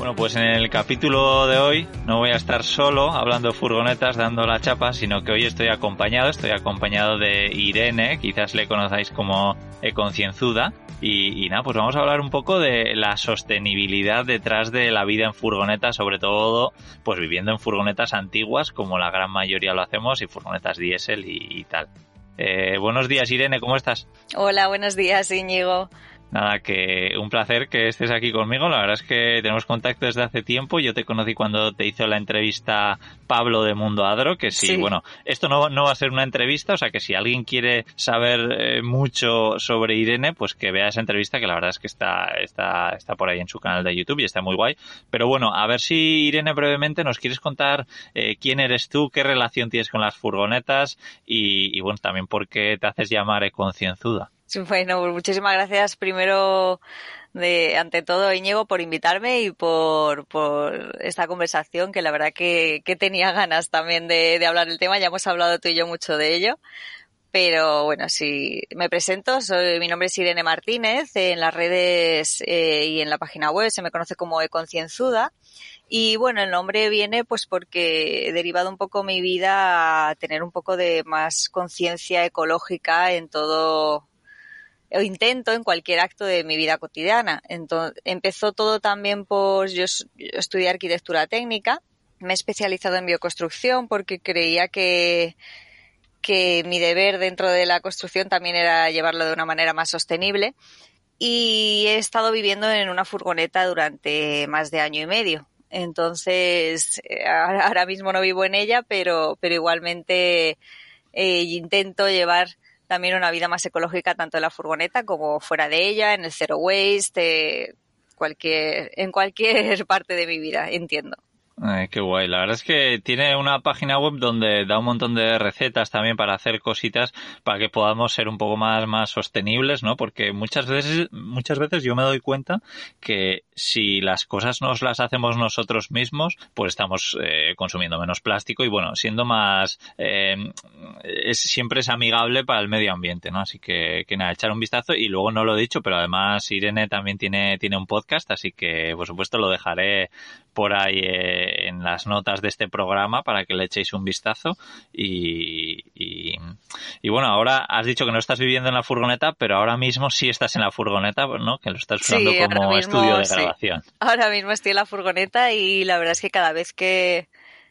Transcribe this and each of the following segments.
Bueno, pues en el capítulo de hoy no voy a estar solo hablando furgonetas, dando la chapa, sino que hoy estoy acompañado, estoy acompañado de Irene, quizás le conozcáis como Concienzuda, y, nada, pues vamos a hablar un poco de la sostenibilidad detrás de la vida en furgoneta, sobre todo pues viviendo en furgonetas antiguas, como la gran mayoría lo hacemos, y furgonetas diésel y, y tal. Eh, buenos días, Irene, ¿cómo estás? Hola, buenos días, Íñigo. Nada, que un placer que estés aquí conmigo. La verdad es que tenemos contacto desde hace tiempo. Yo te conocí cuando te hizo la entrevista Pablo de Mundo Adro, que sí, bueno, esto no, no va a ser una entrevista, o sea que si alguien quiere saber eh, mucho sobre Irene, pues que vea esa entrevista, que la verdad es que está, está, está por ahí en su canal de YouTube y está muy guay. Pero bueno, a ver si Irene brevemente nos quieres contar eh, quién eres tú, qué relación tienes con las furgonetas y, y bueno, también por qué te haces llamar concienzuda. Bueno, pues muchísimas gracias primero de ante todo Íñigo por invitarme y por, por esta conversación que la verdad que, que tenía ganas también de, de, hablar del tema. Ya hemos hablado tú y yo mucho de ello. Pero bueno, si me presento, soy, mi nombre es Irene Martínez, en las redes eh, y en la página web se me conoce como Econcienzuda. Y bueno, el nombre viene pues porque he derivado un poco mi vida a tener un poco de más conciencia ecológica en todo, o intento en cualquier acto de mi vida cotidiana. Empezó todo también por yo, estudié arquitectura técnica, me he especializado en bioconstrucción porque creía que, que mi deber dentro de la construcción también era llevarlo de una manera más sostenible y he estado viviendo en una furgoneta durante más de año y medio. Entonces, ahora mismo no vivo en ella, pero, pero igualmente eh, intento llevar también una vida más ecológica tanto en la furgoneta como fuera de ella, en el zero waste, cualquier, en cualquier parte de mi vida, entiendo. Qué guay. La verdad es que tiene una página web donde da un montón de recetas también para hacer cositas para que podamos ser un poco más, más sostenibles, ¿no? Porque muchas veces, muchas veces yo me doy cuenta que si las cosas nos las hacemos nosotros mismos, pues estamos eh, consumiendo menos plástico y bueno, siendo más, eh, es, siempre es amigable para el medio ambiente, ¿no? Así que, que nada, echar un vistazo y luego no lo he dicho, pero además Irene también tiene, tiene un podcast, así que por supuesto lo dejaré por ahí eh, en las notas de este programa para que le echéis un vistazo y, y, y, bueno, ahora has dicho que no estás viviendo en la furgoneta, pero ahora mismo sí estás en la furgoneta, ¿no? Que lo estás usando sí, como mismo, estudio de sí. grabación. Ahora mismo estoy en la furgoneta y la verdad es que cada vez que,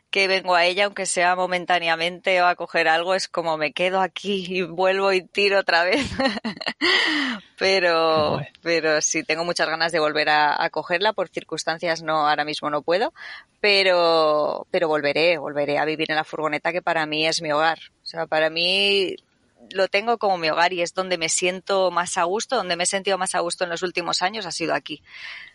que vengo a ella, aunque sea momentáneamente o a coger algo, es como me quedo aquí y vuelvo y tiro otra vez. pero, Bueno. pero sí, tengo muchas ganas de volver a, a, cogerla. Por circunstancias no, ahora mismo no puedo, pero, pero volveré, volveré a vivir en la furgoneta que para mí es mi hogar. O sea, para mí lo tengo como mi hogar y es donde me siento más a gusto, donde me he sentido más a gusto en los últimos años ha sido aquí.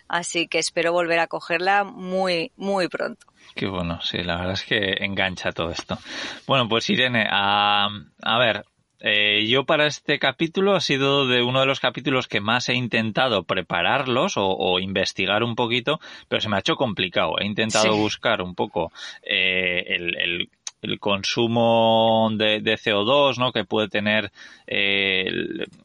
Así que espero volver a cogerla muy, muy pronto. Qué bueno, sí, la verdad es que engancha todo esto. Bueno, pues Irene, a, a ver, eh, yo para este capítulo ha sido de uno de los capítulos que más he intentado prepararlos o, o investigar un poquito, pero se me ha hecho complicado. He intentado Sí. buscar un poco eh, el, el el consumo de, de, CO2 ¿no? que puede tener eh,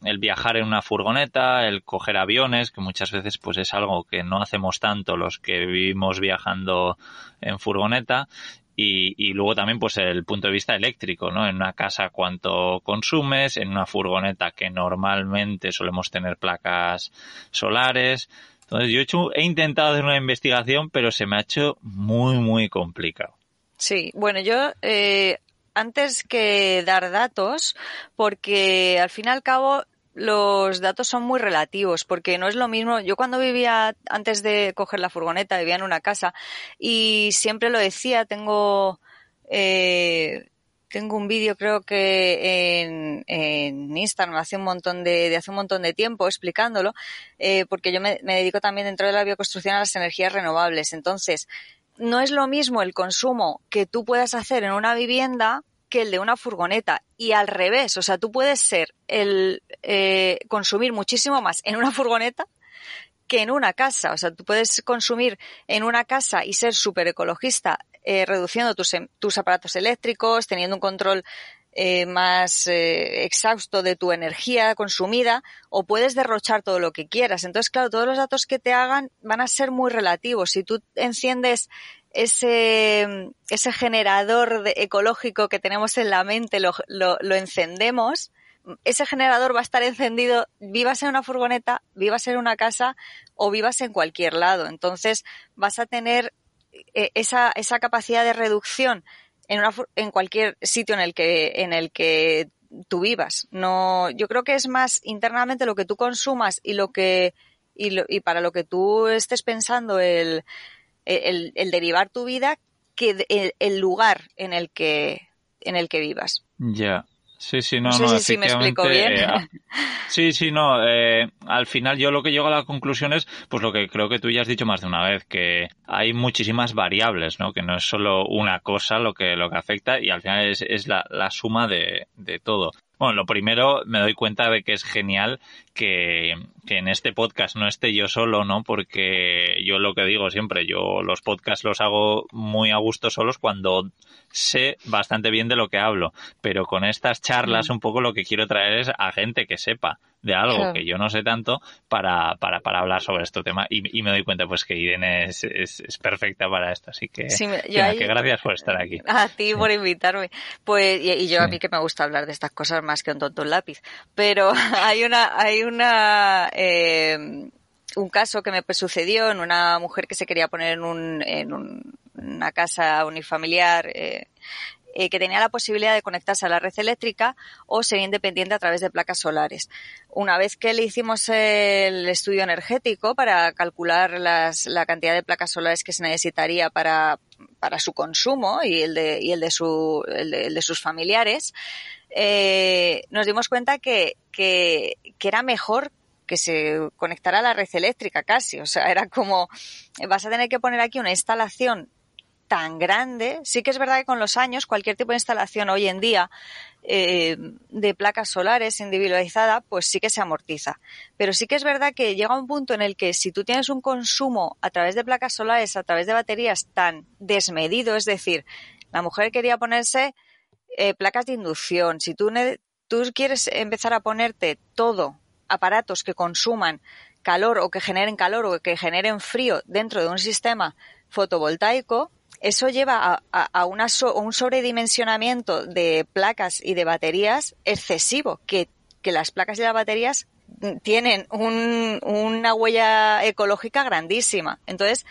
el, viajar en una furgoneta, el coger aviones, que muchas veces pues es algo que no hacemos tanto los que vivimos viajando en furgoneta. Y, y, luego también pues el punto de vista eléctrico, ¿no? En una casa cuánto consumes, en una furgoneta que normalmente solemos tener placas solares. Entonces yo he, hecho, he intentado hacer una investigación, pero se me ha hecho muy, muy complicado. Sí, bueno, yo eh, antes que dar datos, porque al fin y al cabo los datos son muy relativos, porque no es lo mismo. Yo cuando vivía, antes de coger la furgoneta, vivía en una casa y siempre lo decía, tengo, eh, tengo un vídeo creo que en, en, Instagram hace un montón de, de, hace un montón de tiempo explicándolo, eh, porque yo me, me dedico también dentro de la bioconstrucción a las energías renovables. Entonces, no es lo mismo el consumo que tú puedas hacer en una vivienda que el de una furgoneta. Y al revés, o sea, tú puedes ser el eh, consumir muchísimo más en una furgoneta que en una casa, o sea, tú puedes consumir en una casa y ser súper ecologista eh, reduciendo tus, em, tus aparatos eléctricos, teniendo un control eh, más eh, exhausto de tu energía consumida o puedes derrochar todo lo que quieras. Entonces, claro, todos los datos que te hagan van a ser muy relativos. Si tú enciendes ese, ese generador ecológico que tenemos en la mente, lo, lo, encendemos, ese generador va a estar encendido, vivas en una furgoneta, vivas en una casa o vivas en cualquier lado. Entonces, vas a tener eh, esa, esa capacidad de reducción en, una, en cualquier sitio en el que, en el que tú vivas. No, yo creo que es más internamente lo que tú consumas y lo que, y, lo, y para lo que tú estés pensando el, el, derivar tu vida que el, el, lugar en el que, en el que vivas. Ya. Sí, sí, no, no, no sé si me explico bien. Eh, sí, sí, no. Eh, al final yo lo que llego a la conclusión es, pues lo que creo que tú ya has dicho más de una vez, que hay muchísimas variables, ¿no? Que no es solo una cosa lo que lo que afecta y al final es, es la, la suma de, de todo. Bueno, lo primero me doy cuenta de que es genial que, que, en este podcast no esté yo solo, ¿no? Porque yo lo que digo siempre, yo los podcasts los hago muy a gusto solos cuando sé bastante bien de lo que hablo, pero con estas charlas un poco lo que quiero traer es a gente que sepa de algo claro. que yo no sé tanto para, para, para hablar sobre este tema y, y, me doy cuenta pues que Irene es, es, es perfecta para esto, así que, sí, que, ahí, que, gracias por estar aquí. A ti por invitarme. Pues y, y yo sí. a mí que me gusta hablar de estas cosas más que un tonto un lápiz, pero hay una hay una eh, un caso que me sucedió en una mujer que se quería poner en un, en un, una casa unifamiliar eh, eh, que tenía la posibilidad de conectarse a la red eléctrica o ser independiente a través de placas solares. Una vez que le hicimos el estudio energético para calcular la cantidad de placas solares que se necesitaría para, para su consumo y el de, y el de, su, el de sus familiares, eh, nos dimos cuenta que, que, que era mejor que se conectara a la red eléctrica casi. O sea, era como, vas a tener que poner aquí una instalación tan grande. Sí que es verdad que con los años cualquier tipo de instalación hoy en día eh, de placas solares individualizada, pues sí que se amortiza. Pero sí que es verdad que llega un punto en el que si tú tienes un consumo a través de placas solares, a través de baterías tan desmedido, es decir, la mujer quería ponerse eh, placas de inducción. Si tú, tú quieres empezar a ponerte todo aparatos que consuman calor o que generen calor o que generen frío dentro de un sistema fotovoltaico, eso lleva a, un sobredimensionamiento de placas y de baterías excesivo, que, las placas y las baterías tienen un, una huella ecológica grandísima. Entonces,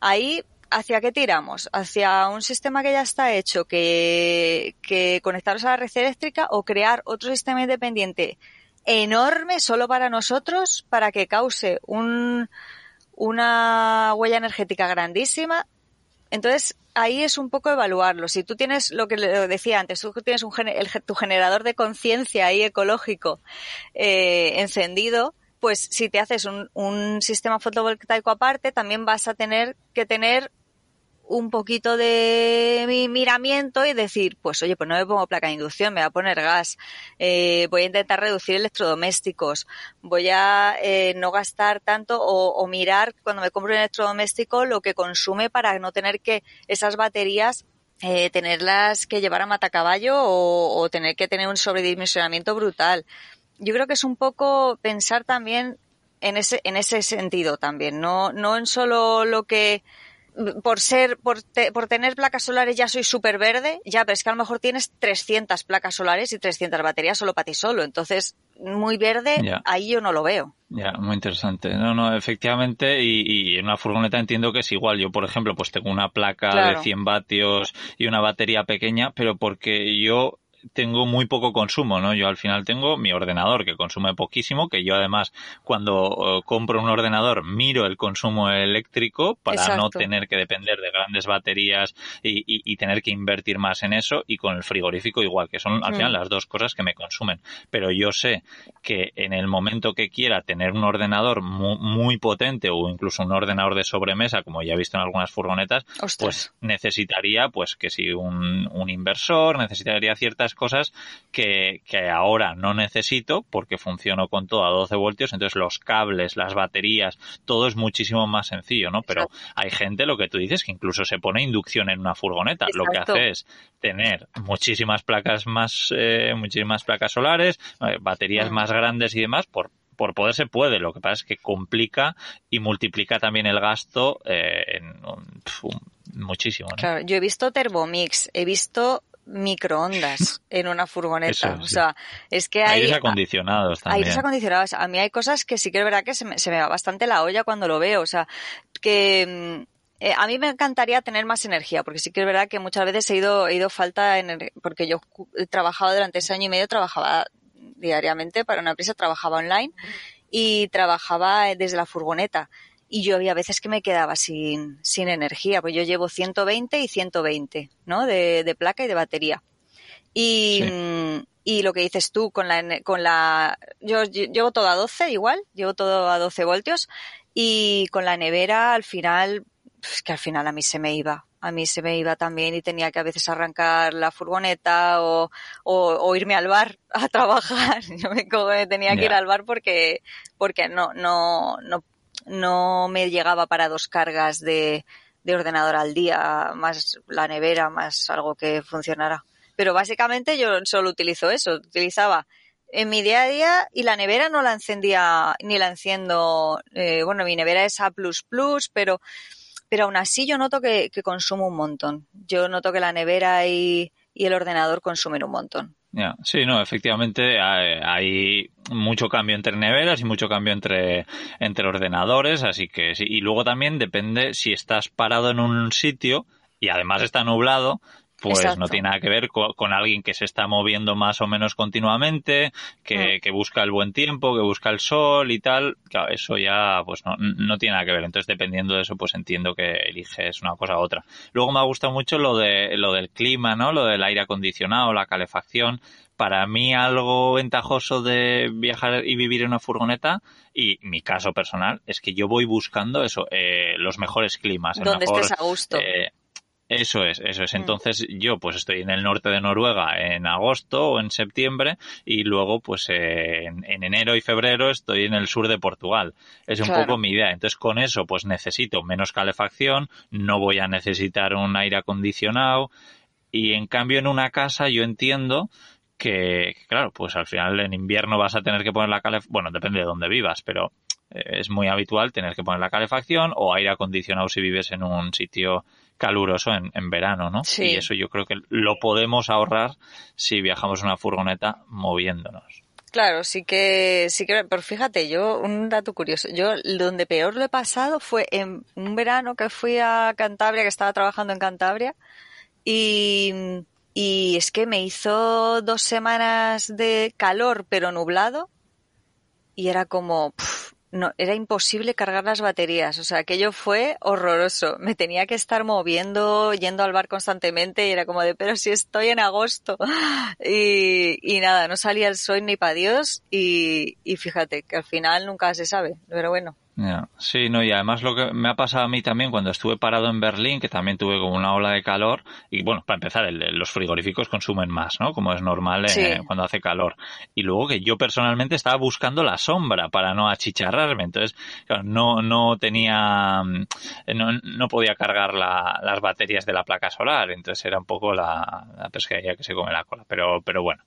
ahí, ¿hacia qué tiramos? ¿Hacia un sistema que ya está hecho, que, que conectarlos a la red eléctrica o crear otro sistema independiente enorme solo para nosotros, para que cause un, una huella energética grandísima entonces, ahí es un poco evaluarlo. Si tú tienes lo que decía antes, tú tienes un, el, tu generador de conciencia ahí ecológico eh, encendido, pues si te haces un, un sistema fotovoltaico aparte, también vas a tener que tener un poquito de mi miramiento y decir, pues oye, pues no me pongo placa de inducción, me voy a poner gas, eh, voy a intentar reducir electrodomésticos, voy a eh, no gastar tanto o, o, mirar cuando me compro un electrodoméstico lo que consume para no tener que esas baterías eh, tenerlas que llevar a matacaballo o, o tener que tener un sobredimensionamiento brutal. Yo creo que es un poco pensar también en ese, en ese sentido también, no, no en solo lo que por ser, por, te, por tener placas solares ya soy súper verde, ya, pero es que a lo mejor tienes 300 placas solares y 300 baterías solo para ti solo. Entonces, muy verde, yeah. ahí yo no lo veo. Ya, muy interesante. No, no, efectivamente, y, y, en una furgoneta entiendo que es igual. Yo, por ejemplo, pues tengo una placa claro. de 100 vatios y una batería pequeña, pero porque yo tengo muy poco consumo, ¿no? Yo al final tengo mi ordenador que consume poquísimo, que yo además cuando compro un ordenador miro el consumo eléctrico para no tener que depender de grandes baterías y, y, tener que invertir más en eso y con el frigorífico igual, que son al final las dos cosas que me consumen. Pero yo sé que en el momento que quiera tener un ordenador muy, muy potente o incluso un ordenador de sobremesa, como ya he visto en algunas furgonetas, pues necesitaría pues que si un, un inversor, necesitaría ciertas cosas que, que ahora no necesito porque funciono con todo a 12 voltios, entonces los cables, las baterías, todo es muchísimo más sencillo, ¿no? Pero hay gente, lo que tú dices, que incluso se pone inducción en una furgoneta. Lo que hace es tener muchísimas placas más, eh, muchísimas placas solares, eh, baterías mm. más grandes y demás, por, por poder se puede, lo que pasa es que complica y multiplica también el gasto eh, en muchísimo. Claro, yo he visto Thermomix, he visto microondas en una furgoneta. O sea, es que hay... Aires acondicionados también. Aires acondicionados. A mí hay cosas que sí que es verdad que se me, se me va bastante la olla cuando lo veo. O sea, que... Mm, eh, a mí me encantaría tener más energía, porque sí que es verdad que muchas veces he ido, he ido falta, en, porque yo he trabajado durante ese año y medio, trabajaba diariamente para una empresa, trabajaba online y trabajaba desde la furgoneta y yo había veces que me quedaba sin, sin energía, pues yo llevo 120 y 120, ¿no? De, de placa y de batería. Y, y lo que dices tú con la, con la, yo, llevo todo a 12 igual, llevo todo a 12 voltios y con la nevera al final, es que al final a mí se me iba, a mí se me iba también y tenía que a veces arrancar la furgoneta o, o, irme al bar a trabajar. Yo me, tenía que ir al bar porque, porque no, no, no, no me llegaba para dos cargas de, de ordenador al día, más la nevera, más algo que funcionara. Pero básicamente yo solo utilizo eso, utilizaba en mi día a día y la nevera no la encendía ni la enciendo, eh, bueno, mi nevera es A++, pero, pero aún así yo noto que, que consumo un montón. Yo noto que la nevera y, y el ordenador consumen un montón. Sí, no, efectivamente hay, mucho cambio entre neveras y mucho cambio entre, entre ordenadores, así que sí. Y luego también depende si estás parado en un sitio y además está nublado, pues no tiene nada que ver con, alguien que se está moviendo más o menos continuamente, que, mm. que, busca el buen tiempo, que busca el sol y tal. Claro, eso ya pues no, no tiene nada que ver. Entonces, dependiendo de eso, pues entiendo que eliges una cosa u otra. Luego me ha gustado mucho lo de lo del clima, ¿no? Lo del aire acondicionado, la calefacción. Para mí algo ventajoso de viajar y vivir en una furgoneta y mi caso personal es que yo voy buscando eso, eh, los mejores climas. Donde estés a gusto. Eh, eso es, eso es. Mm. Entonces yo pues estoy en el norte de Noruega en agosto o en septiembre y luego pues en, enero y febrero estoy en el sur de Portugal. Es un poco mi idea. Entonces con eso pues necesito menos calefacción, no voy a necesitar un aire acondicionado y en cambio en una casa yo entiendo que, claro, pues al final en invierno vas a tener que poner la calefacción, bueno, depende de dónde vivas, pero eh, es muy habitual tener que poner la calefacción o aire acondicionado si vives en un sitio caluroso en, en verano, ¿no? Sí. Y eso yo creo que lo podemos ahorrar si viajamos en una furgoneta moviéndonos. Claro, sí que, sí que, pero fíjate, yo, un dato curioso, yo donde peor lo he pasado fue en un verano que fui a Cantabria, que estaba trabajando en Cantabria, y, y es que me hizo dos semanas de calor pero nublado, y era como, no, era imposible cargar las baterías. O sea, aquello fue horroroso. Me tenía que estar moviendo, yendo al bar constantemente y era como de, pero si estoy en agosto. Y, y nada, no salía el sol ni para Dios y, y fíjate que al final nunca se sabe. Pero bueno. Sí, no, y además lo que me ha pasado a mí también cuando estuve parado en Berlín, que también tuve como una ola de calor, y bueno, para empezar, los frigoríficos consumen más, ¿no? Como es normal eh, cuando hace calor. Y luego que yo personalmente estaba buscando la sombra para no achicharrarme, entonces, no, no tenía, mm, no, no podía cargar la, las baterías de la placa solar, entonces era un poco la, la pescadilla que se come la cola, pero, pero bueno.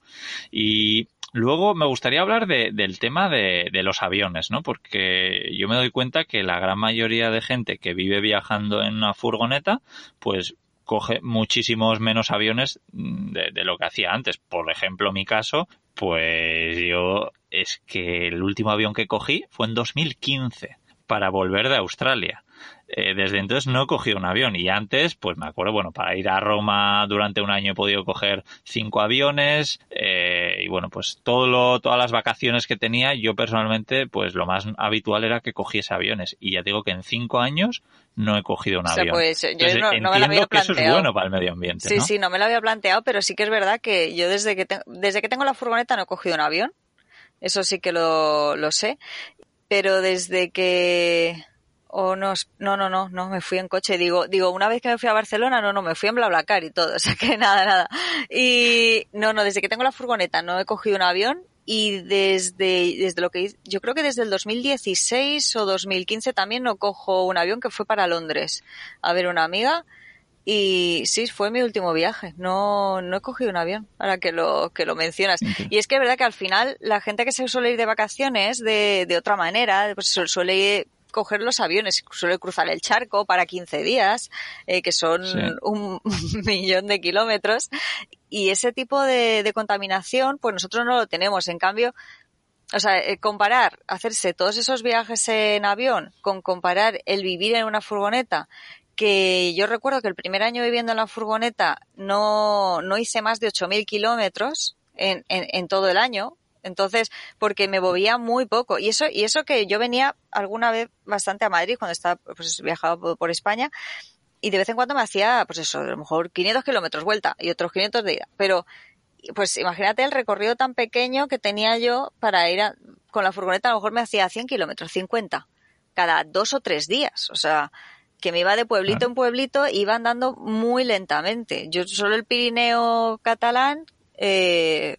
Y Luego me gustaría hablar de, del tema de, los aviones, ¿no? Porque yo me doy cuenta que la gran mayoría de gente que vive viajando en una furgoneta, pues coge muchísimos menos aviones de, de lo que hacía antes. Por ejemplo, mi caso, pues yo es que el último avión que cogí fue en 2015 para volver de Australia. Eh, desde entonces no he cogido un avión y antes, pues me acuerdo, bueno, para ir a Roma durante un año he podido coger cinco aviones eh, y bueno, pues todo lo, todas las vacaciones que tenía, yo personalmente, pues lo más habitual era que cogiese aviones y ya digo que en cinco años no he cogido un avión. Pues, yo no, me lo había planteado. que eso es bueno para el medio ambiente. Sí, sí, no me lo había planteado, pero sí que es verdad que yo desde que, desde que tengo la furgoneta no he cogido un avión. Eso sí que lo, lo sé. Pero desde que o no, no, no, no, no, me fui en coche. Digo, digo, una vez que me fui a Barcelona, no, no, me fui en BlaBlaCar y todo, o sea que nada, nada. Y no, no, desde que tengo la furgoneta no he cogido un avión y desde, desde lo que yo creo que desde el 2016 o 2015 también no cojo un avión que fue para Londres a ver una amiga y sí, fue mi último viaje. No, no he cogido un avión, ahora que lo, que lo mencionas. Y es que es verdad que al final la gente que se suele ir de vacaciones de, de otra manera, pues suele coger los aviones, suele cruzar el charco para 15 días, eh, que son un millón de kilómetros, y ese tipo de, contaminación, pues nosotros no lo tenemos. En cambio, o sea, eh, comparar, hacerse todos esos viajes en avión con comparar el vivir en una furgoneta, que yo recuerdo que el primer año viviendo en la furgoneta no, no hice más de 8.000 kilómetros en, en, en todo el año, entonces, porque me movía muy poco. Y eso, y eso que yo venía alguna vez bastante a Madrid cuando estaba, pues viajaba por, España y de vez en cuando me hacía, pues eso, a lo mejor 500 kilómetros vuelta y otros 500 de ida. Pero, pues imagínate el recorrido tan pequeño que tenía yo para ir con la furgoneta, a lo mejor me hacía 100 kilómetros, 50, cada dos o tres días. O sea, que me iba de pueblito en pueblito, iba andando muy lentamente. Yo solo el Pirineo catalán, eh,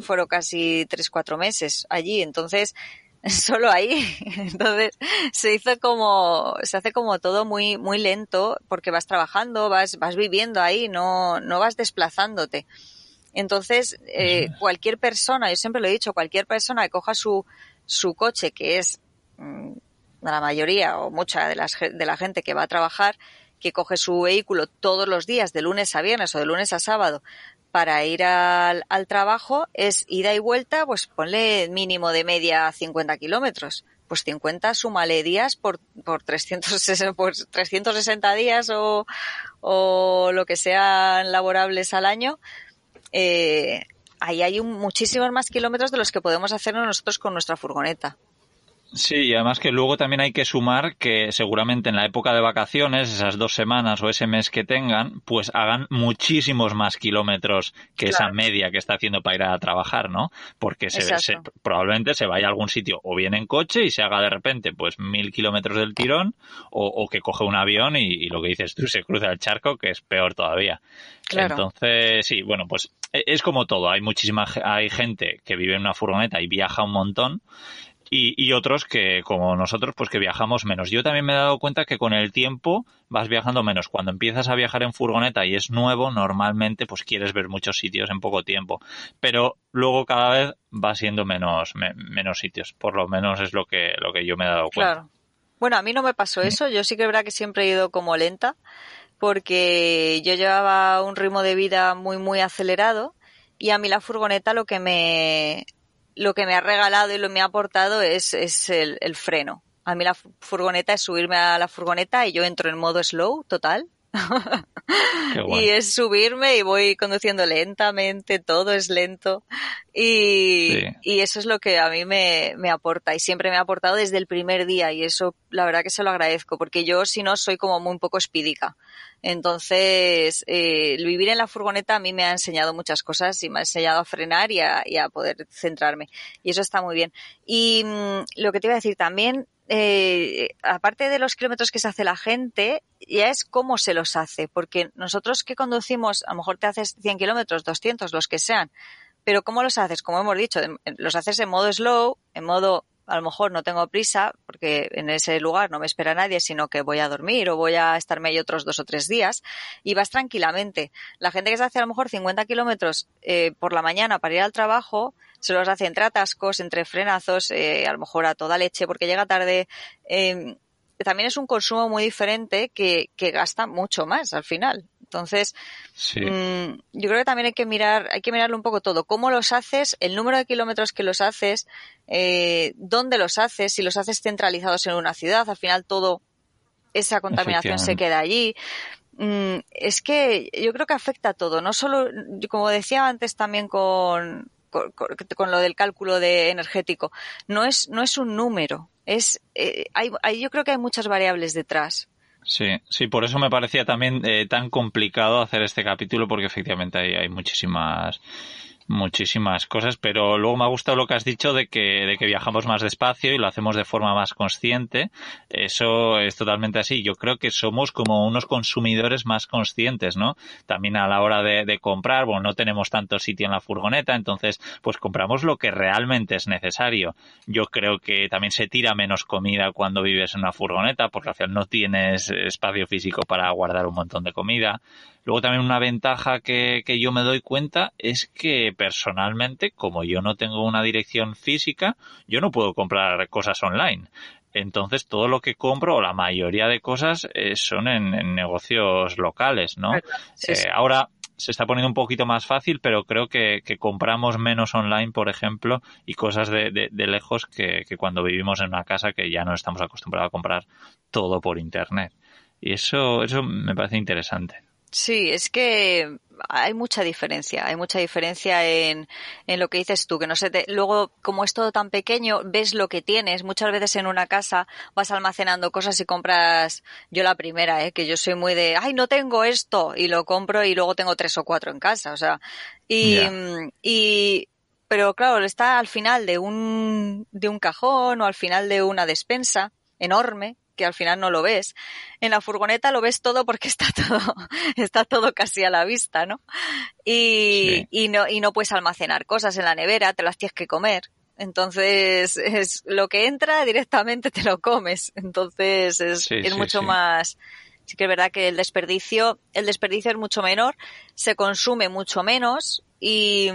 fueron casi tres, cuatro meses allí, entonces solo ahí. Entonces se hizo como, se hace como todo muy, muy lento porque vas trabajando, vas, vas viviendo ahí, no, no vas desplazándote. Entonces, eh, cualquier persona, yo siempre lo he dicho, cualquier persona que coja su, su coche, que es mm, la mayoría o mucha de, las, de la gente que va a trabajar, que coge su vehículo todos los días, de lunes a viernes o de lunes a sábado, para ir al, trabajo es ida y vuelta, pues ponle mínimo de media 50 kilómetros. Pues 50 súmale días por, por, 360, por 360 días o, o lo que sean laborables al año. Eh, ahí hay muchísimos más kilómetros de los que podemos hacer nosotros con nuestra furgoneta. Sí, y además que luego también hay que sumar que seguramente en la época de vacaciones, esas dos semanas o ese mes que tengan, pues hagan muchísimos más kilómetros que esa media que está haciendo para ir a trabajar, ¿no? Porque se, probablemente se vaya a algún sitio o bien en coche y se haga de repente pues mil kilómetros del tirón o, que coge un avión y, lo que dices tú se cruza el charco, que es peor todavía. Entonces, sí, bueno, pues e, es como todo. Hay muchísima, hay gente que vive en una furgoneta y viaja un montón y, y, otros que, como nosotros, pues que viajamos menos. Yo también me he dado cuenta que con el tiempo vas viajando menos. Cuando empiezas a viajar en furgoneta y es nuevo, normalmente pues quieres ver muchos sitios en poco tiempo. Pero luego cada vez va siendo menos, menos sitios. Por lo menos es lo que, lo que yo me he dado cuenta. Claro. Bueno, a mí no me pasó eso. Yo sí que es verdad que siempre he ido como lenta porque yo llevaba un ritmo de vida muy, muy acelerado y a mí la furgoneta lo que me, lo que me ha regalado y lo que me ha aportado es, es el, el freno. A mí la furgoneta es subirme a la furgoneta y yo entro en modo slow total y es subirme y voy conduciendo lentamente, todo es lento. Y, y eso es lo que a mí me, me, aporta y siempre me ha aportado desde el primer día y eso la verdad que se lo agradezco porque yo si no soy como muy poco espídica. Entonces, eh, vivir en la furgoneta a mí me ha enseñado muchas cosas y me ha enseñado a frenar y a, y a poder centrarme. Y eso está muy bien. Y mm, lo que te iba a decir también, eh, aparte de los kilómetros que se hace la gente, ya es cómo se los hace, porque nosotros que conducimos, a lo mejor te haces 100 kilómetros, 200, los que sean, pero ¿cómo los haces? Como hemos dicho, los haces en modo slow, en modo a lo mejor no tengo prisa porque en ese lugar no me espera nadie, sino que voy a dormir o voy a estarme ahí otros dos o tres días y vas tranquilamente. La gente que se hace a lo mejor 50 kilómetros eh, por la mañana para ir al trabajo, se los hace entre atascos, entre frenazos, eh, a lo mejor a toda leche porque llega tarde. Eh, también es un consumo muy diferente que, que gasta mucho más al final. Entonces, mm, yo creo que también hay que mirar, hay que mirarlo un poco todo. ¿Cómo los haces? El número de kilómetros que los haces, eh, dónde los haces, si los haces centralizados en una ciudad, al final todo esa contaminación se queda allí. Mm, es que yo creo que afecta a todo, no solo, como decía antes también con, con, lo del cálculo de energético, no es, no es un número, es, eh, hay, yo creo que hay muchas variables detrás. Sí, sí, por eso me parecía también eh, tan complicado hacer este capítulo porque efectivamente hay, hay muchísimas muchísimas cosas, pero luego me ha gustado lo que has dicho de que, de que viajamos más despacio y lo hacemos de forma más consciente. Eso es totalmente así. Yo creo que somos como unos consumidores más conscientes, ¿no? También a la hora de, de comprar, bueno, no tenemos tanto sitio en la furgoneta, entonces, pues compramos lo que realmente es necesario. Yo creo que también se tira menos comida cuando vives en una furgoneta, porque al final no tienes espacio físico para guardar un montón de comida. Luego también una ventaja que, que yo me doy cuenta es que personalmente, como yo no tengo una dirección física, yo no puedo comprar cosas online. Entonces, todo lo que compro, o la mayoría de cosas, eh, son en, negocios locales, ¿no? Eh, ahora se está poniendo un poquito más fácil, pero creo que, compramos menos online, por ejemplo, y cosas de, de, lejos que, que, cuando vivimos en una casa que ya no estamos acostumbrados a comprar todo por Internet. Y eso, eso me parece interesante. Sí, es que hay mucha diferencia, hay mucha diferencia en, en lo que dices tú, que no sé, te, luego como es todo tan pequeño, ves lo que tienes. Muchas veces en una casa vas almacenando cosas y compras, yo la primera, ¿eh? que yo soy muy de, ay, no tengo esto, y lo compro y luego tengo tres o cuatro en casa, o sea, y, y pero claro, está al final de un, de un cajón o al final de una despensa enorme que al final no lo ves. En la furgoneta lo ves todo porque está todo, está todo casi a la vista, ¿no? Y, y no, y no puedes almacenar cosas en la nevera, te las tienes que comer. Entonces, es lo que entra directamente te lo comes. Entonces, es, es mucho más, sí que es verdad que el desperdicio, el desperdicio es mucho menor, se consume mucho menos y,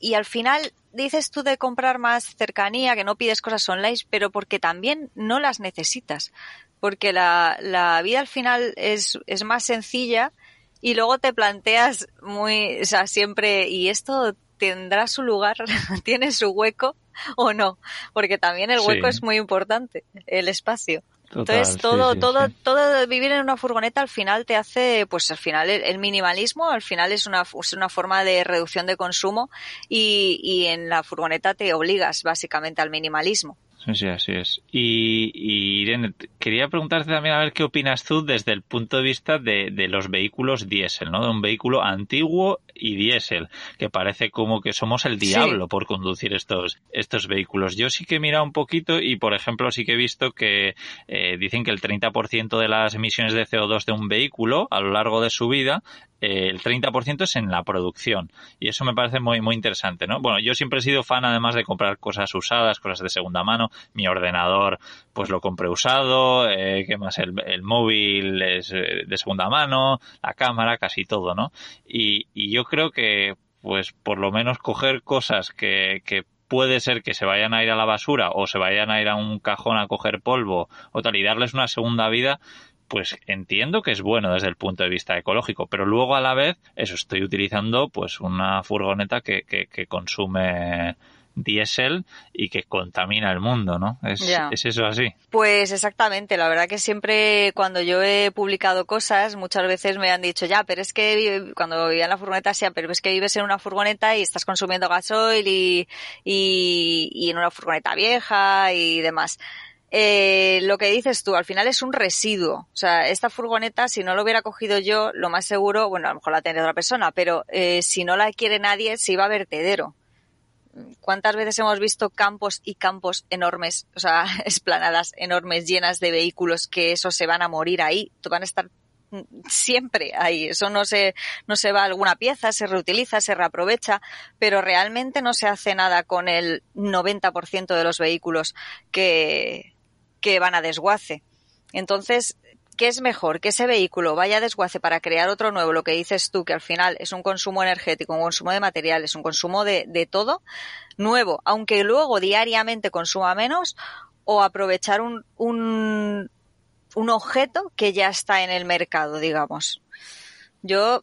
y al final dices tú de comprar más cercanía, que no pides cosas online, pero porque también no las necesitas. Porque la, la vida al final es, es más sencilla y luego te planteas muy, o sea, siempre, ¿y esto tendrá su lugar? ¿Tiene su hueco o no? Porque también el hueco es muy importante, el espacio. Entonces todo, todo, todo vivir en una furgoneta al final te hace, pues al final el, minimalismo al final es una, es una forma de reducción de consumo y, y en la furgoneta te obligas básicamente al minimalismo. Sí, así es. Y, Irene, quería preguntarte también a ver qué opinas tú desde el punto de vista de, de los vehículos diésel, ¿no? De un vehículo antiguo y diésel, que parece como que somos el diablo por conducir estos, estos vehículos. Yo sí que he mirado un poquito y, por ejemplo, sí que he visto que eh, dicen que el 30% de las emisiones de CO2 de un vehículo a lo largo de su vida eh, el 30% es en la producción. Y eso me parece muy, muy interesante, ¿no? Bueno, yo siempre he sido fan además de comprar cosas usadas, cosas de segunda mano. Mi ordenador, pues lo compré usado. Eh, ¿Qué más? El, el móvil es eh, de segunda mano. La cámara, casi todo, ¿no? Y, y yo creo que, pues, por lo menos coger cosas que, que puede ser que se vayan a ir a la basura o se vayan a ir a un cajón a coger polvo o tal y darles una segunda vida, pues entiendo que es bueno desde el punto de vista ecológico, pero luego a la vez, eso estoy utilizando pues una furgoneta que, que, que consume diésel y que contamina el mundo, ¿no? Es, es, eso así. Pues exactamente, la verdad que siempre cuando yo he publicado cosas, muchas veces me han dicho, ya, pero es que cuando vivía en la furgoneta, sí, pero es que vives en una furgoneta y estás consumiendo gasoil y, y, y en una furgoneta vieja y demás eh, lo que dices tú, al final es un residuo. O sea, esta furgoneta, si no lo hubiera cogido yo, lo más seguro, bueno, a lo mejor la tendría otra persona, pero eh, si no la quiere nadie, se iba a vertedero. ¿Cuántas veces hemos visto campos y campos enormes, o sea, esplanadas enormes llenas de vehículos que eso se van a morir ahí, van a estar siempre ahí. Eso no se, no se va a alguna pieza, se reutiliza, se reaprovecha, pero realmente no se hace nada con el 90% de los vehículos que, que van a desguace. Entonces, ¿qué es mejor? Que ese vehículo vaya a desguace para crear otro nuevo, lo que dices tú, que al final es un consumo energético, un consumo de materiales, un consumo de, de todo nuevo, aunque luego diariamente consuma menos, o aprovechar un, un, un objeto que ya está en el mercado, digamos. Yo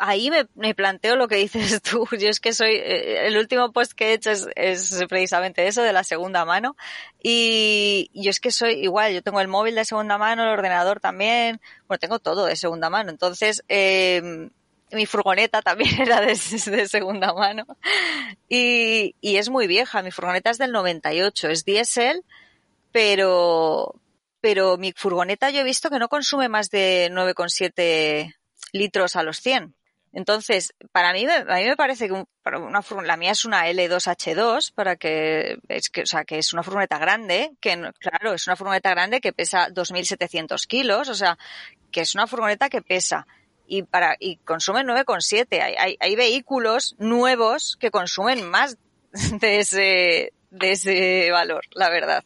ahí me, planteo lo que dices tú. Yo es que soy, eh, el último post que he hecho es, precisamente eso de la segunda mano. Y yo es que soy igual, yo tengo el móvil de segunda mano, el ordenador también, bueno, tengo todo de segunda mano. Entonces, eh, mi furgoneta también era de, de segunda mano. Y, es muy vieja, mi furgoneta es del 98, es diésel, pero, pero mi furgoneta yo he visto que no consume más de 9,7 litros a los 100. Entonces, para mí, a mí me parece que una la mía es una L2H2 para que es que, o sea, que es una furgoneta grande, que claro, es una furgoneta grande que pesa 2.700 kilos, o sea, que es una furgoneta que pesa y para y consume 9,7. Hay, hay, hay vehículos nuevos que consumen más de ese de ese valor, la verdad.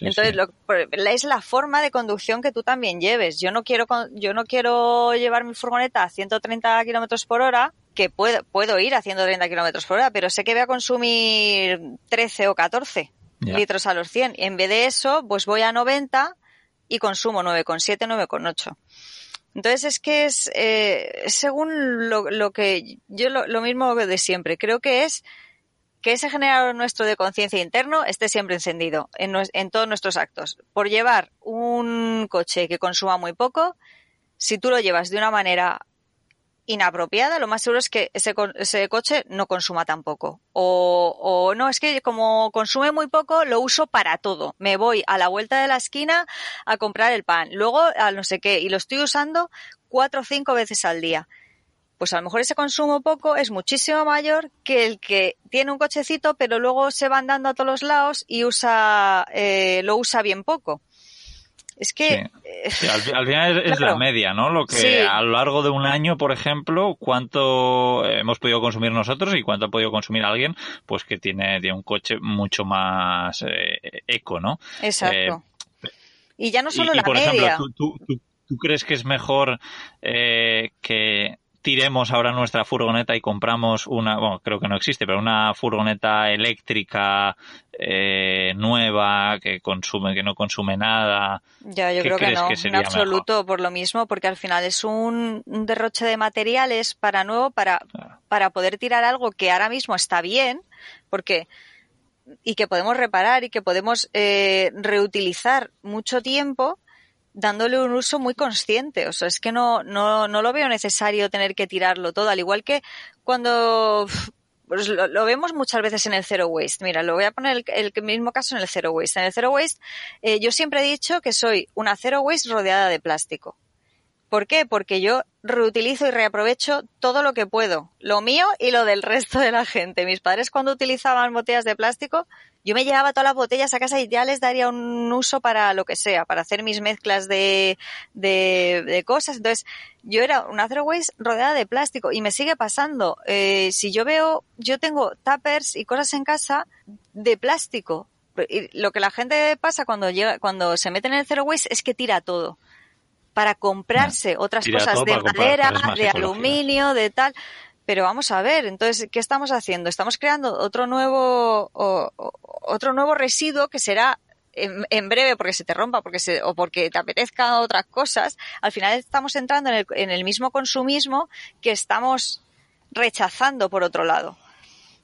Entonces, Lo, es la forma de conducción que tú también lleves. Yo no quiero, yo no quiero llevar mi furgoneta a 130 kilómetros por hora, que puedo, puedo ir a 130 kilómetros por hora, pero sé que voy a consumir 13 o 14 litros a los 100. En vez de eso, pues voy a 90 y consumo 9,7, 9,8. Entonces es que es eh, según lo, lo, que yo lo, lo mismo de siempre. Creo que es que ese generador nuestro de conciencia interno esté siempre encendido en, todos nuestros actos. Por llevar un coche que consuma muy poco, si tú lo llevas de una manera inapropiada, lo más seguro es que ese, coche no consuma tampoco. O, o no, es que como consume muy poco, lo uso para todo. Me voy a la vuelta de la esquina a comprar el pan, luego a no sé qué, y lo estoy usando cuatro o cinco veces al día pues a lo mejor ese consumo poco es muchísimo mayor que el que tiene un cochecito, pero luego se va andando a todos los lados y usa, eh, lo usa bien poco. Es que. Eh, al, final es, la media, ¿no? Lo que a lo largo de un año, por ejemplo, cuánto hemos podido consumir nosotros y cuánto ha podido consumir alguien, pues que tiene, un coche mucho más eh, eco, ¿no? Exacto. y ya no solo la por media. Ejemplo, ¿tú, tú, tú, crees que es mejor que tiremos ahora nuestra furgoneta y compramos una, bueno, creo que no existe, pero una furgoneta eléctrica eh, nueva que consume, que no consume nada. Ya, yo creo que no, en absoluto por lo mismo, porque al final es un, derroche de materiales para nuevo, para, para poder tirar algo que ahora mismo está bien, porque y que podemos reparar y que podemos eh, reutilizar mucho tiempo dándole un uso muy consciente. O sea, es que no, no, no lo veo necesario tener que tirarlo todo, al igual que cuando pues lo, vemos muchas veces en el zero waste. Mira, lo voy a poner el, el mismo caso en el zero waste. En el zero waste, eh, yo siempre he dicho que soy una zero waste rodeada de plástico. ¿Por qué? Porque yo reutilizo y reaprovecho todo lo que puedo, lo mío y lo del resto de la gente. Mis padres cuando utilizaban botellas de plástico, yo me llevaba todas las botellas a casa y ya les daría un uso para lo que sea, para hacer mis mezclas de, de, cosas. Entonces, yo era una zero waste rodeada de plástico y me sigue pasando. Eh, si yo veo, yo tengo tuppers y cosas en casa de plástico. Y lo que la gente pasa cuando llega, cuando se mete en el zero waste es que tira todo para comprarse otras cosas de madera, de aluminio, de tal. Pero vamos a ver, entonces, ¿qué estamos haciendo? Estamos creando otro nuevo, otro nuevo residuo que será en, breve porque se te rompa porque se, o porque te apetezca otras cosas. Al final estamos entrando en el, en el mismo consumismo que estamos rechazando por otro lado.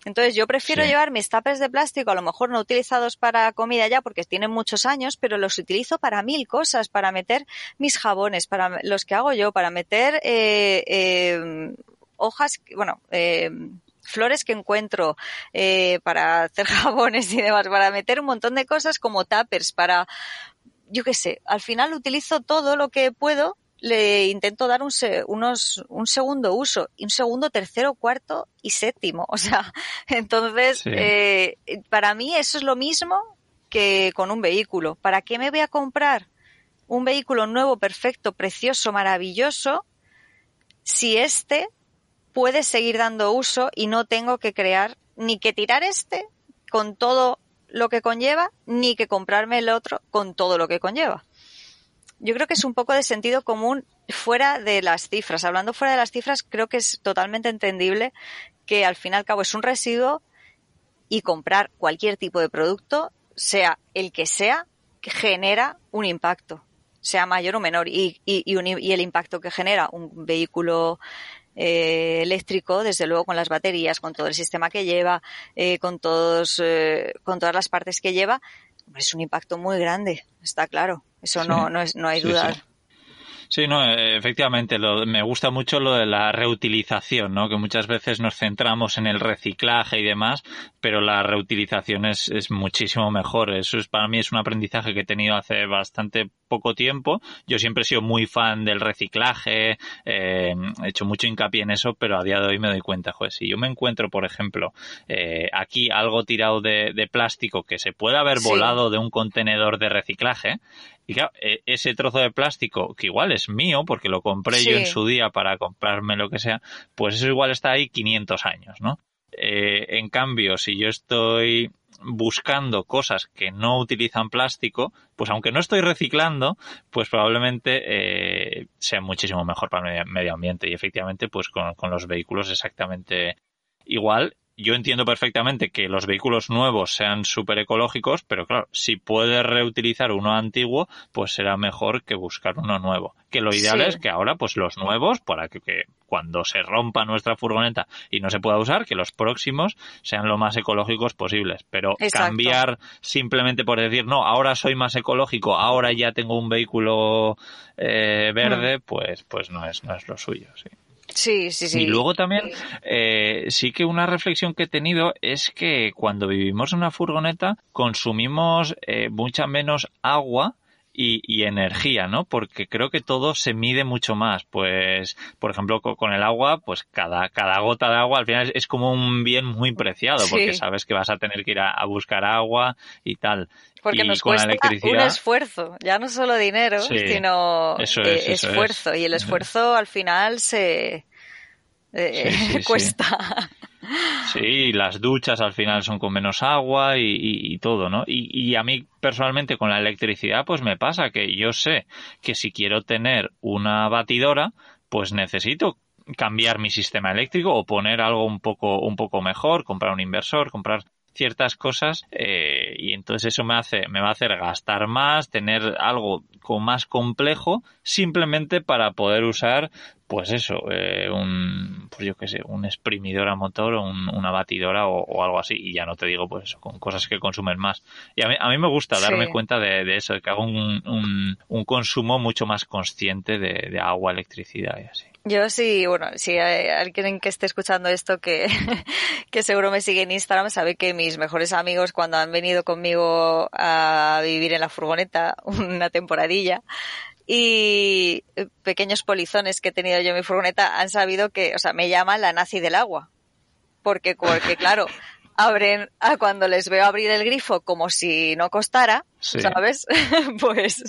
Entonces yo prefiero llevar mis tapes de plástico, a lo mejor no utilizados para comida ya porque tienen muchos años, pero los utilizo para mil cosas, para meter mis jabones, para los que hago yo, para meter eh, eh, hojas, bueno, eh, flores que encuentro eh, para hacer jabones y demás, para meter un montón de cosas como tuppers, para, yo qué sé, al final utilizo todo lo que puedo le intento dar un, unos, un segundo uso, y un segundo, tercero, cuarto y séptimo. O sea, entonces, eh, para mí eso es lo mismo que con un vehículo. ¿Para qué me voy a comprar un vehículo nuevo, perfecto, precioso, maravilloso, si este puede seguir dando uso y no tengo que crear ni que tirar este con todo lo que conlleva, ni que comprarme el otro con todo lo que conlleva? yo creo que es un poco de sentido común fuera de las cifras. Hablando fuera de las cifras, creo que es totalmente entendible que al fin y al cabo es un residuo y comprar cualquier tipo de producto, sea el que sea, genera un impacto, sea mayor o menor. Y, y, el impacto que genera un vehículo eh, eléctrico, desde luego con las baterías, con todo el sistema que lleva, eh, con todos, eh, con todas las partes que lleva, es un impacto muy grande, está claro. Eso no, no, es, no hay duda. Sí, no, efectivamente, lo, me gusta mucho lo de la reutilización, ¿no? Que muchas veces nos centramos en el reciclaje y demás, pero la reutilización es, es muchísimo mejor. Eso es, para mí es un aprendizaje que he tenido hace bastante poco tiempo. Yo siempre he sido muy fan del reciclaje, eh, he hecho mucho hincapié en eso, pero a día de hoy me doy cuenta, joder, si yo me encuentro, por ejemplo, eh, aquí algo tirado de, de, plástico que se puede haber volado de un contenedor de reciclaje, y claro, e, ese trozo de plástico, que igual es mío, porque lo compré sí. yo en su día para comprarme lo que sea, pues eso igual está ahí 500 años, ¿no? Eh, en cambio, si yo estoy buscando cosas que no utilizan plástico, pues aunque no estoy reciclando, pues probablemente eh, sea muchísimo mejor para el medio ambiente. Y efectivamente, pues con, con los vehículos exactamente igual yo entiendo perfectamente que los vehículos nuevos sean súper ecológicos, pero claro, si puedes reutilizar uno antiguo, pues será mejor que buscar uno nuevo. Que lo ideal sí. es que ahora, pues los nuevos, para que, que, cuando se rompa nuestra furgoneta y no se pueda usar, que los próximos sean lo más ecológicos posibles. Pero Exacto. cambiar simplemente por decir, no, ahora soy más ecológico, ahora ya tengo un vehículo eh, verde, mm. pues, pues no es, no es lo suyo, sí. Sí, sí, sí. Y luego también, eh, sí que una reflexión que he tenido es que cuando vivimos en una furgoneta consumimos eh, mucha menos agua y, y, energía, ¿no? Porque creo que todo se mide mucho más. Pues, por ejemplo, con el agua, pues cada, cada gota de agua al final es, como un bien muy preciado, sí. porque sabes que vas a tener que ir a, a buscar agua y tal. Porque y nos con cuesta la electricidad, un esfuerzo, ya no solo dinero, Sí, sino eso eh, eso esfuerzo. es. Y el esfuerzo al final se eh, sí. cuesta. Sí, las duchas al final son con menos agua y, todo, ¿no? Y, y, a mí personalmente con la electricidad pues me pasa que yo sé que si quiero tener una batidora pues necesito cambiar mi sistema eléctrico o poner algo un poco un poco mejor, comprar un inversor, comprar ciertas cosas eh, y entonces eso me hace me va a hacer gastar más, tener algo más complejo simplemente para poder usar pues eso, eh, un, pues yo qué sé, un exprimidor a motor o un, una batidora o, o, algo así. Y ya no te digo, pues eso, con cosas que consumen más. Y a mí, a mí me gusta darme Sí. cuenta de, de, eso, de que hago un, un, un consumo mucho más consciente de, de, agua, electricidad y así. Yo sí, bueno, si hay alguien que esté escuchando esto que, que seguro me sigue en Instagram sabe que mis mejores amigos cuando han venido conmigo a vivir en la furgoneta una temporadilla y pequeños polizones que he tenido yo en mi furgoneta han sabido que, o sea, me llaman la nazi del agua. Porque, porque claro, abren a cuando les veo abrir el grifo como si no costara, sí. ¿sabes? pues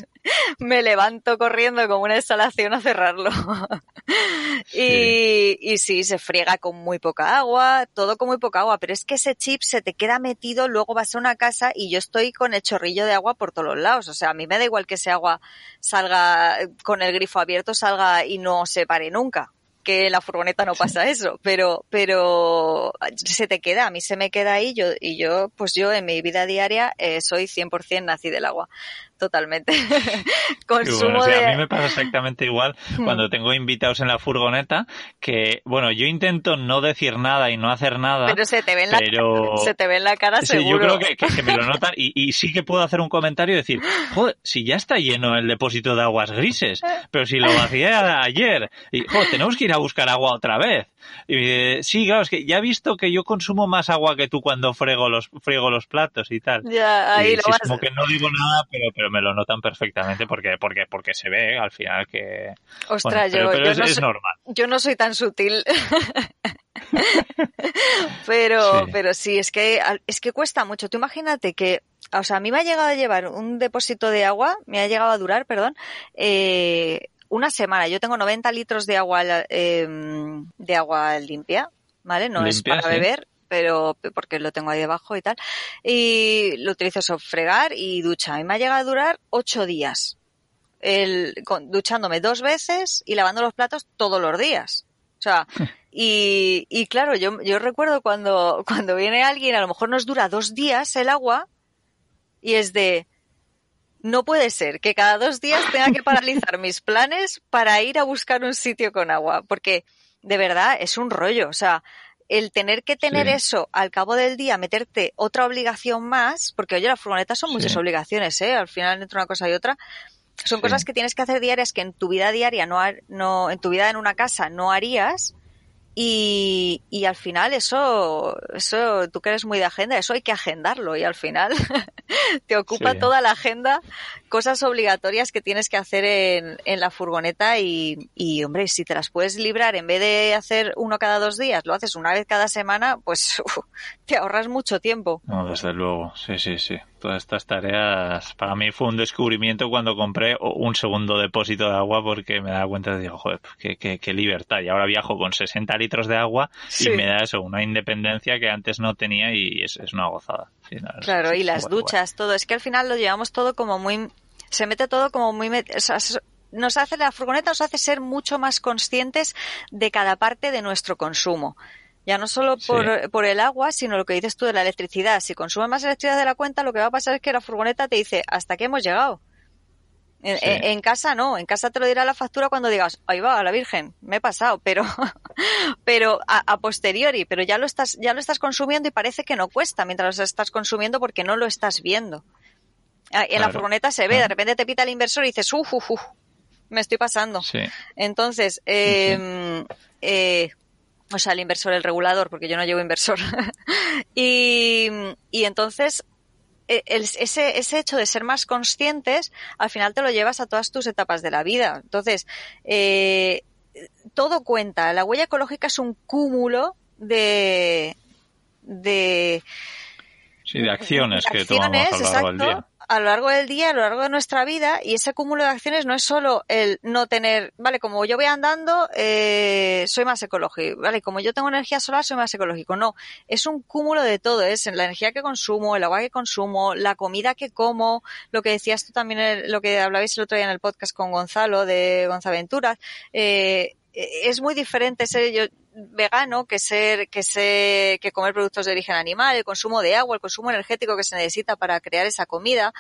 me levanto corriendo como una instalación a cerrarlo. sí. Y, y sí, se friega con muy poca agua, todo con muy poca agua, pero es que ese chip se te queda metido, luego vas a una casa y yo estoy con el chorrillo de agua por todos los lados. O sea, a mí me da igual que ese agua salga con el grifo abierto, salga y no se pare nunca que la furgoneta no pasa eso, pero, pero se te queda, a mí se me queda ahí yo, y yo, pues yo en mi vida diaria eh, soy 100% nací del agua totalmente. Consumo bueno, de... A mí me pasa exactamente igual cuando tengo invitados en la furgoneta que, bueno, yo intento no decir nada y no hacer nada. Pero se te ve en, pero... la, se te ve en la cara sí, seguro. Yo creo que, que, que me lo notan y, y, sí que puedo hacer un comentario y decir, joder, si ya está lleno el depósito de aguas grises, pero si lo vacié ayer, y, joder, tenemos que ir a buscar agua otra vez. Y me dice, sí, claro, es que ya he visto que yo consumo más agua que tú cuando frego los, friego los platos y tal. Ya, ahí y lo sí, vas... como que no digo nada, pero, pero me lo notan perfectamente porque, porque, porque se ve al final que. Ostras, bueno, pero, yo, pero yo es, no es soy, normal. Yo no soy tan sutil. pero, sí. pero sí, es que, es que cuesta mucho. Tú imagínate que, o sea, a mí me ha llegado a llevar un depósito de agua, me ha llegado a durar, perdón, eh, una semana. Yo tengo 90 litros de agua, eh, de agua limpia, ¿vale? No limpia, es para sí. beber, pero porque lo tengo ahí debajo y tal. Y lo utilizo eso, fregar y ducha. Y me ha llegado a durar ocho días. El, con, duchándome dos veces y lavando los platos todos los días. O sea, y, y claro, yo, yo recuerdo cuando, cuando viene alguien, a lo mejor nos dura dos días el agua y es de, no puede ser que cada dos días tenga que paralizar mis planes para ir a buscar un sitio con agua, porque de verdad es un rollo. O sea, el tener que tener eso al cabo del día, meterte otra obligación más, porque oye, las furgonetas son muchas obligaciones, ¿eh? Al final entre una cosa y otra. Son cosas que tienes que hacer diarias que en tu vida diaria no, no, en tu vida en una casa no harías y, y al final eso, eso, tú que eres muy de agenda, eso hay que agendarlo y al final te ocupa toda la agenda cosas obligatorias que tienes que hacer en, en la furgoneta y, y, hombre, si te las puedes librar en vez de hacer uno cada dos días, lo haces una vez cada semana, pues te ahorras mucho tiempo. No, desde luego, sí, sí, sí. Todas estas tareas, para mí fue un descubrimiento cuando compré un segundo depósito de agua porque me daba cuenta de, digo, joder, qué, qué, qué libertad. Y ahora viajo con 60 litros de agua y me da eso, una independencia que antes no tenía y es, es una gozada. Claro, y las duchas, todo. Es que al final lo llevamos todo como muy se mete todo como muy... nos hace la furgoneta nos hace ser mucho más conscientes de cada parte de nuestro consumo. Ya no solo por, por, el agua, sino lo que dices tú de la electricidad. Si consume más electricidad de la cuenta, lo que va a pasar es que la furgoneta te dice, hasta que hemos llegado. En, casa no, en casa te lo dirá la factura cuando digas, ahí va, la Virgen, me he pasado, pero, pero a, posteriori, pero ya lo estás, ya lo estás consumiendo y parece que no cuesta mientras lo estás consumiendo porque no lo estás viendo. Ah, en la furgoneta se ve, de repente te pita el inversor y dices, uff, uff, uf, me estoy pasando. Entonces, eh, eh, o sea, el inversor, el regulador, porque yo no llevo inversor. y, y entonces, ese, ese hecho de ser más conscientes, al final te lo llevas a todas tus etapas de la vida. Entonces, eh, todo cuenta. La huella ecológica es un cúmulo de, de, Sí, de acciones, que tomamos a lo largo del día a lo largo del día, a lo largo de nuestra vida, y ese cúmulo de acciones no es solo el no tener, vale, como yo voy andando, eh, soy más ecológico, vale, como yo tengo energía solar, soy más ecológico. No, es un cúmulo de todo, es la energía que consumo, el agua que consumo, la comida que como, lo que decías tú también, lo que hablabais el otro día en el podcast con Gonzalo de Gonzaventuras, eh, es muy diferente ser yo, vegano que ser que ser que comer productos de origen animal, el consumo de agua, el consumo energético que se necesita para crear esa comida,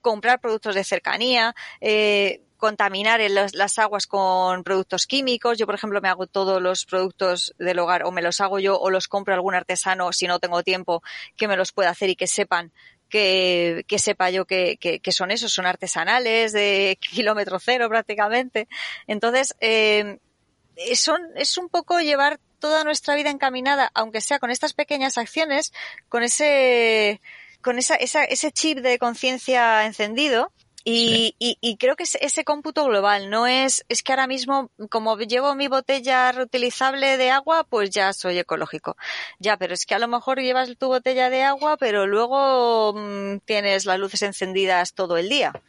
comprar productos de cercanía, eh, contaminar las aguas con productos químicos. Yo, por ejemplo, me hago todos los productos del hogar o me los hago yo o los compro algún artesano si no tengo tiempo que me los pueda hacer y que sepan que, que, sepa yo que, que, son esos, son artesanales de kilómetro cero prácticamente. Entonces, eh, son, es un poco llevar toda nuestra vida encaminada, aunque sea con estas pequeñas acciones, con ese, con esa, esa ese chip de conciencia encendido. Y, y, y, creo que es ese cómputo global no es, es que ahora mismo, como llevo mi botella reutilizable de agua, pues ya soy ecológico. Ya, pero es que a lo mejor llevas tu botella de agua, pero luego mm, tienes las luces encendidas todo el día.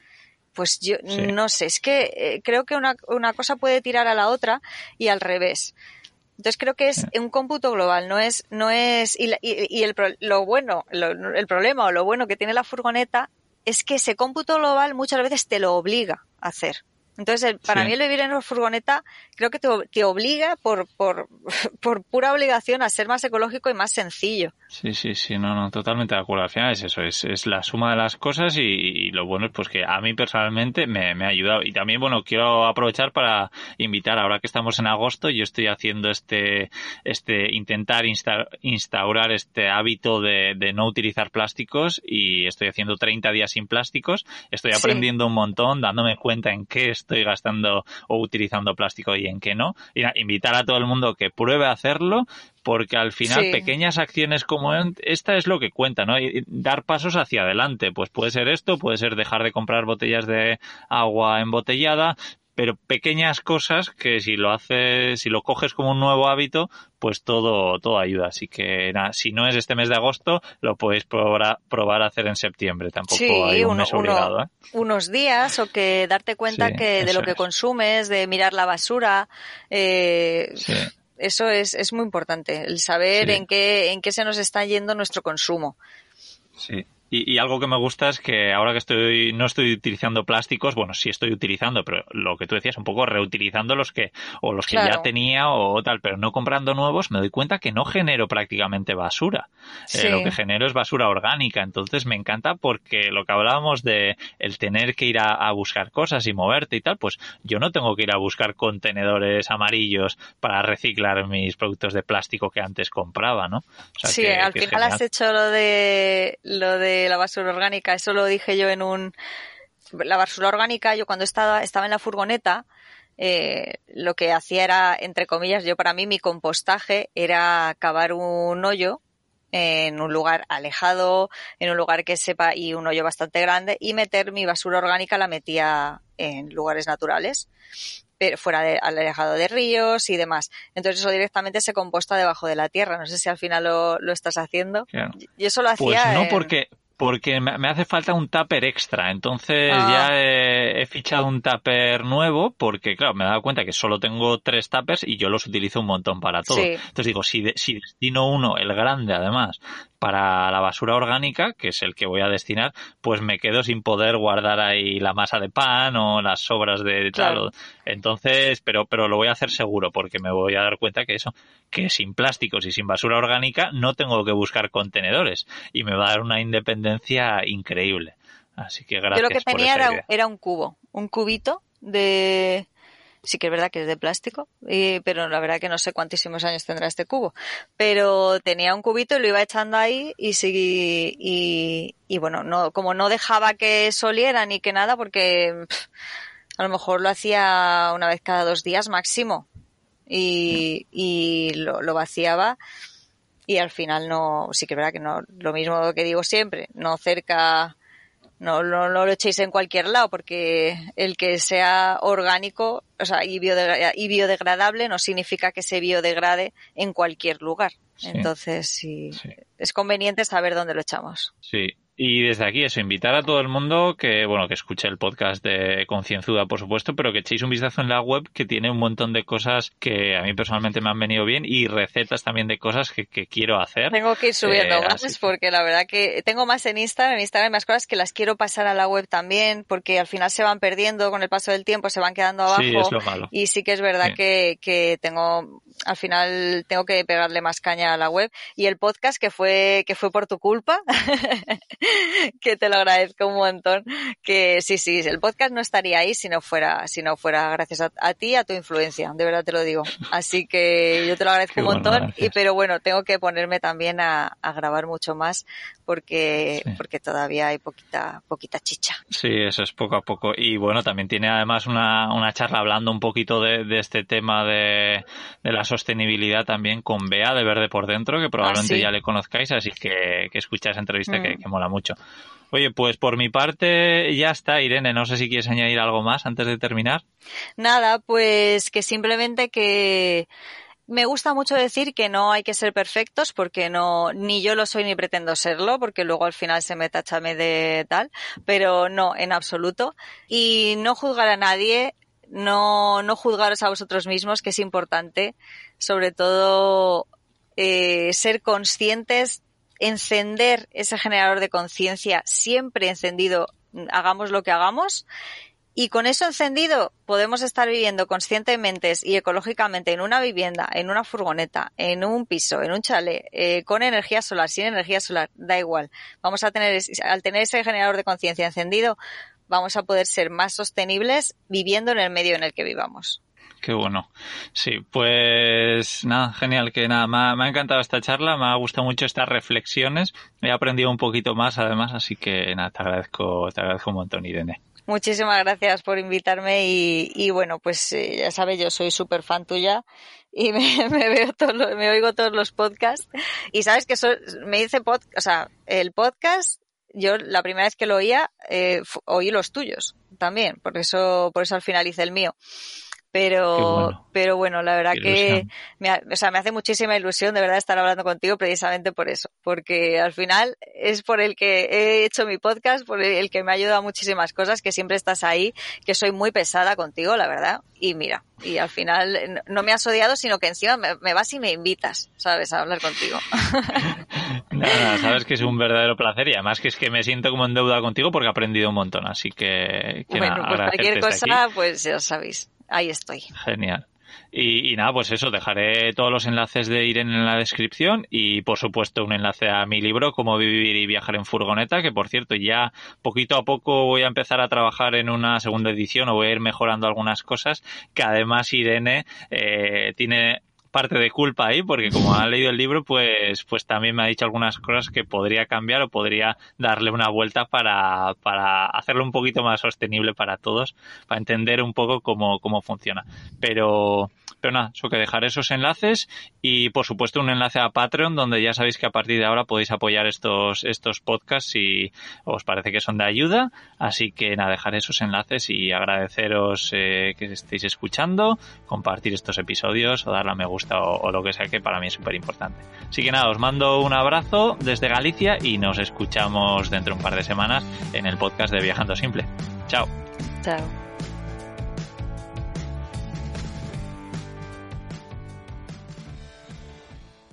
Pues yo no sé, es que eh, creo que una, una cosa puede tirar a la otra y al revés. Entonces creo que es un cómputo global, no es, no es, y, y, el, lo bueno, el problema o lo bueno que tiene la furgoneta es que ese cómputo global muchas veces te lo obliga a hacer. Entonces, para mí el vivir en una furgoneta creo que te, obliga por, por, por, pura obligación a ser más ecológico y más sencillo. Sí, sí, sí, no, no, totalmente de acuerdo. Al final es eso, es, es la suma de las cosas y, lo bueno es pues que a mí personalmente me, me, ha ayudado. Y también, bueno, quiero aprovechar para invitar, ahora que estamos en agosto, yo estoy haciendo este, este, intentar instaurar este hábito de, de no utilizar plásticos y estoy haciendo 30 días sin plásticos. Estoy aprendiendo un montón, dándome cuenta en qué estoy gastando o utilizando plástico y en qué no. Y invitar a todo el mundo que pruebe a hacerlo porque al final pequeñas acciones como esta es lo que cuenta, ¿no? Y dar pasos hacia adelante, pues puede ser esto, puede ser dejar de comprar botellas de agua embotellada, pero pequeñas cosas que si lo haces, si lo coges como un nuevo hábito, pues todo, todo ayuda. Así que nada, si no es este mes de agosto, lo podéis probar, probar a hacer en septiembre. Tampoco hay un mes obligado. ¿eh? Unos días o que darte cuenta que de lo que consumes, de mirar la basura, eh, eso es, es muy importante, el saber en qué, en qué se nos está yendo nuestro consumo. Sí, Y, algo que me gusta es que ahora que estoy no estoy utilizando plásticos, bueno, sí estoy utilizando, pero lo que tú decías, un poco reutilizando los que o los que ya tenía o tal, pero no comprando nuevos, me doy cuenta que no genero prácticamente basura. Eh, lo que genero es basura orgánica, entonces me encanta porque lo que hablábamos de el tener que ir a, buscar cosas y moverte y tal, pues yo no tengo que ir a buscar contenedores amarillos para reciclar mis productos de plástico que antes compraba, ¿no? sí, al final has hecho lo de lo de la basura orgánica, eso lo dije yo en un... La basura orgánica, yo cuando estaba, estaba en la furgoneta, eh, lo que hacía era, entre comillas, yo para mí mi compostaje era cavar un hoyo en un lugar alejado, en un lugar que sepa y un hoyo bastante grande y meter mi basura orgánica la metía en lugares naturales, pero fuera de, alejado de ríos y demás. Entonces eso directamente se composta debajo de la tierra. No sé si al final lo, lo estás haciendo. Y eso lo pues hacía. no, porque porque me hace falta un tupper extra. Entonces ah. ya he, fichado un tupper nuevo porque, claro, me he dado cuenta que solo tengo tres tuppers y yo los utilizo un montón para todo. Entonces digo, si, si destino uno, el grande además, para la basura orgánica, que es el que voy a destinar, pues me quedo sin poder guardar ahí la masa de pan o las sobras de tal. Entonces, pero, pero lo voy a hacer seguro porque me voy a dar cuenta que eso, que sin plásticos y sin basura orgánica no tengo que buscar contenedores y me va a dar una independencia increíble. Así que gracias. Yo lo que tenía era, era un cubo, un cubito de sí que es verdad que es de plástico, pero la verdad que no sé cuántísimos años tendrá este cubo. Pero tenía un cubito y lo iba echando ahí y y, y bueno, no, como no dejaba que soliera ni que nada, porque a lo mejor lo hacía una vez cada dos días máximo y, y lo, lo vaciaba y al final no, sí que es verdad que no, lo mismo que digo siempre, no cerca no, no, lo echéis en cualquier lado porque el que sea orgánico o sea, y, biodegradable no significa que se biodegrade en cualquier lugar. Entonces, sí, es conveniente saber dónde lo echamos. Sí, y desde aquí eso, invitar a todo el mundo que, bueno, que escuche el podcast de Concienzuda, por supuesto, pero que echéis un vistazo en la web que tiene un montón de cosas que a mí personalmente me han venido bien y recetas también de cosas que, quiero hacer. Tengo que ir subiendo eh, más porque la verdad que tengo más en Instagram, en Instagram hay más cosas que las quiero pasar a la web también porque al final se van perdiendo con el paso del tiempo, se van quedando abajo. Sí, es lo malo. Y sí que es verdad que, que tengo al final tengo que pegarle más caña a la web. Y el podcast que fue que fue por tu culpa que te lo agradezco un montón que sí sí el podcast no estaría ahí si no fuera si no fuera gracias a, ti a tu influencia de verdad te lo digo. Así que yo te lo agradezco un montón. y pero bueno tengo que ponerme también a, grabar mucho más porque porque todavía hay poquita poquita chicha sí eso es poco a poco y bueno también tiene además una, una charla hablando un poquito de, de este tema de, de las sostenibilidad también con Bea de Verde por Dentro, que probablemente ah, ya le conozcáis, así que, que escucha esa entrevista que, mm. que mola mucho. Oye, pues por mi parte ya está, Irene. No sé si quieres añadir algo más antes de terminar. Nada, pues que simplemente que me gusta mucho decir que no hay que ser perfectos porque no, ni yo lo soy ni pretendo serlo porque luego al final se me tachame de tal, pero no, en absoluto. Y no juzgar a nadie, no, no juzgaros a vosotros mismos, que es importante, sobre todo eh, ser conscientes, encender ese generador de conciencia siempre encendido, hagamos lo que hagamos, y con eso encendido podemos estar viviendo conscientemente y ecológicamente en una vivienda, en una furgoneta, en un piso, en un chalet, eh, con energía solar, sin energía solar, da igual. Vamos a tener, al tener ese generador de conciencia encendido, vamos a poder ser más sostenibles viviendo en el medio en el que vivamos. Qué bueno. Sí, pues nada, genial, que nada, me ha, encantado esta charla, me ha gustado mucho estas reflexiones, he aprendido un poquito más además, así que nada, te agradezco, te agradezco un montón, Irene. Muchísimas gracias por invitarme y, bueno, pues eh, ya sabes, yo soy súper fan tuya y me, veo todo, me oigo todos los podcasts y sabes que me dice podcast, o sea, el podcast yo la primera vez que lo oía, eh, oí los tuyos también, por eso, por eso al final hice el mío. Pero bueno. pero bueno, la verdad que me, o sea, me hace muchísima ilusión de verdad estar hablando contigo precisamente por eso, porque al final es por el que he hecho mi podcast, por el que me ha ayudado a muchísimas cosas, que siempre estás ahí, que soy muy pesada contigo, la verdad, y mira, y al final no me has odiado, sino que encima me, vas y me invitas, ¿sabes?, a hablar contigo. Nada, sabes que es un verdadero placer y además que es que me siento como en deuda contigo porque he aprendido un montón, así que, bueno, pues cualquier cosa, pues ya sabéis, ahí estoy. Genial. Y, nada, pues eso, dejaré todos los enlaces de Irene en la descripción y por supuesto un enlace a mi libro, Cómo vivir y viajar en furgoneta, que por cierto ya poquito a poco voy a empezar a trabajar en una segunda edición o voy a ir mejorando algunas cosas, que además Irene eh, tiene parte de culpa ahí, porque como ha leído el libro, pues, pues también me ha dicho algunas cosas que podría cambiar o podría darle una vuelta para, para hacerlo un poquito más sostenible para todos, para entender un poco cómo, cómo funciona. Pero, pero nada, eso que dejaré esos enlaces y por supuesto un enlace a Patreon donde ya sabéis que a partir de ahora podéis apoyar estos, estos podcasts si os parece que son de ayuda. Así que nada, dejaré esos enlaces y agradeceros eh, que estéis escuchando, compartir estos episodios o darle a me gusta o, o lo que sea que para mí es súper importante. Así que nada, os mando un abrazo desde Galicia y nos escuchamos dentro de un par de semanas en el podcast de Viajando Simple. Chao. Chao.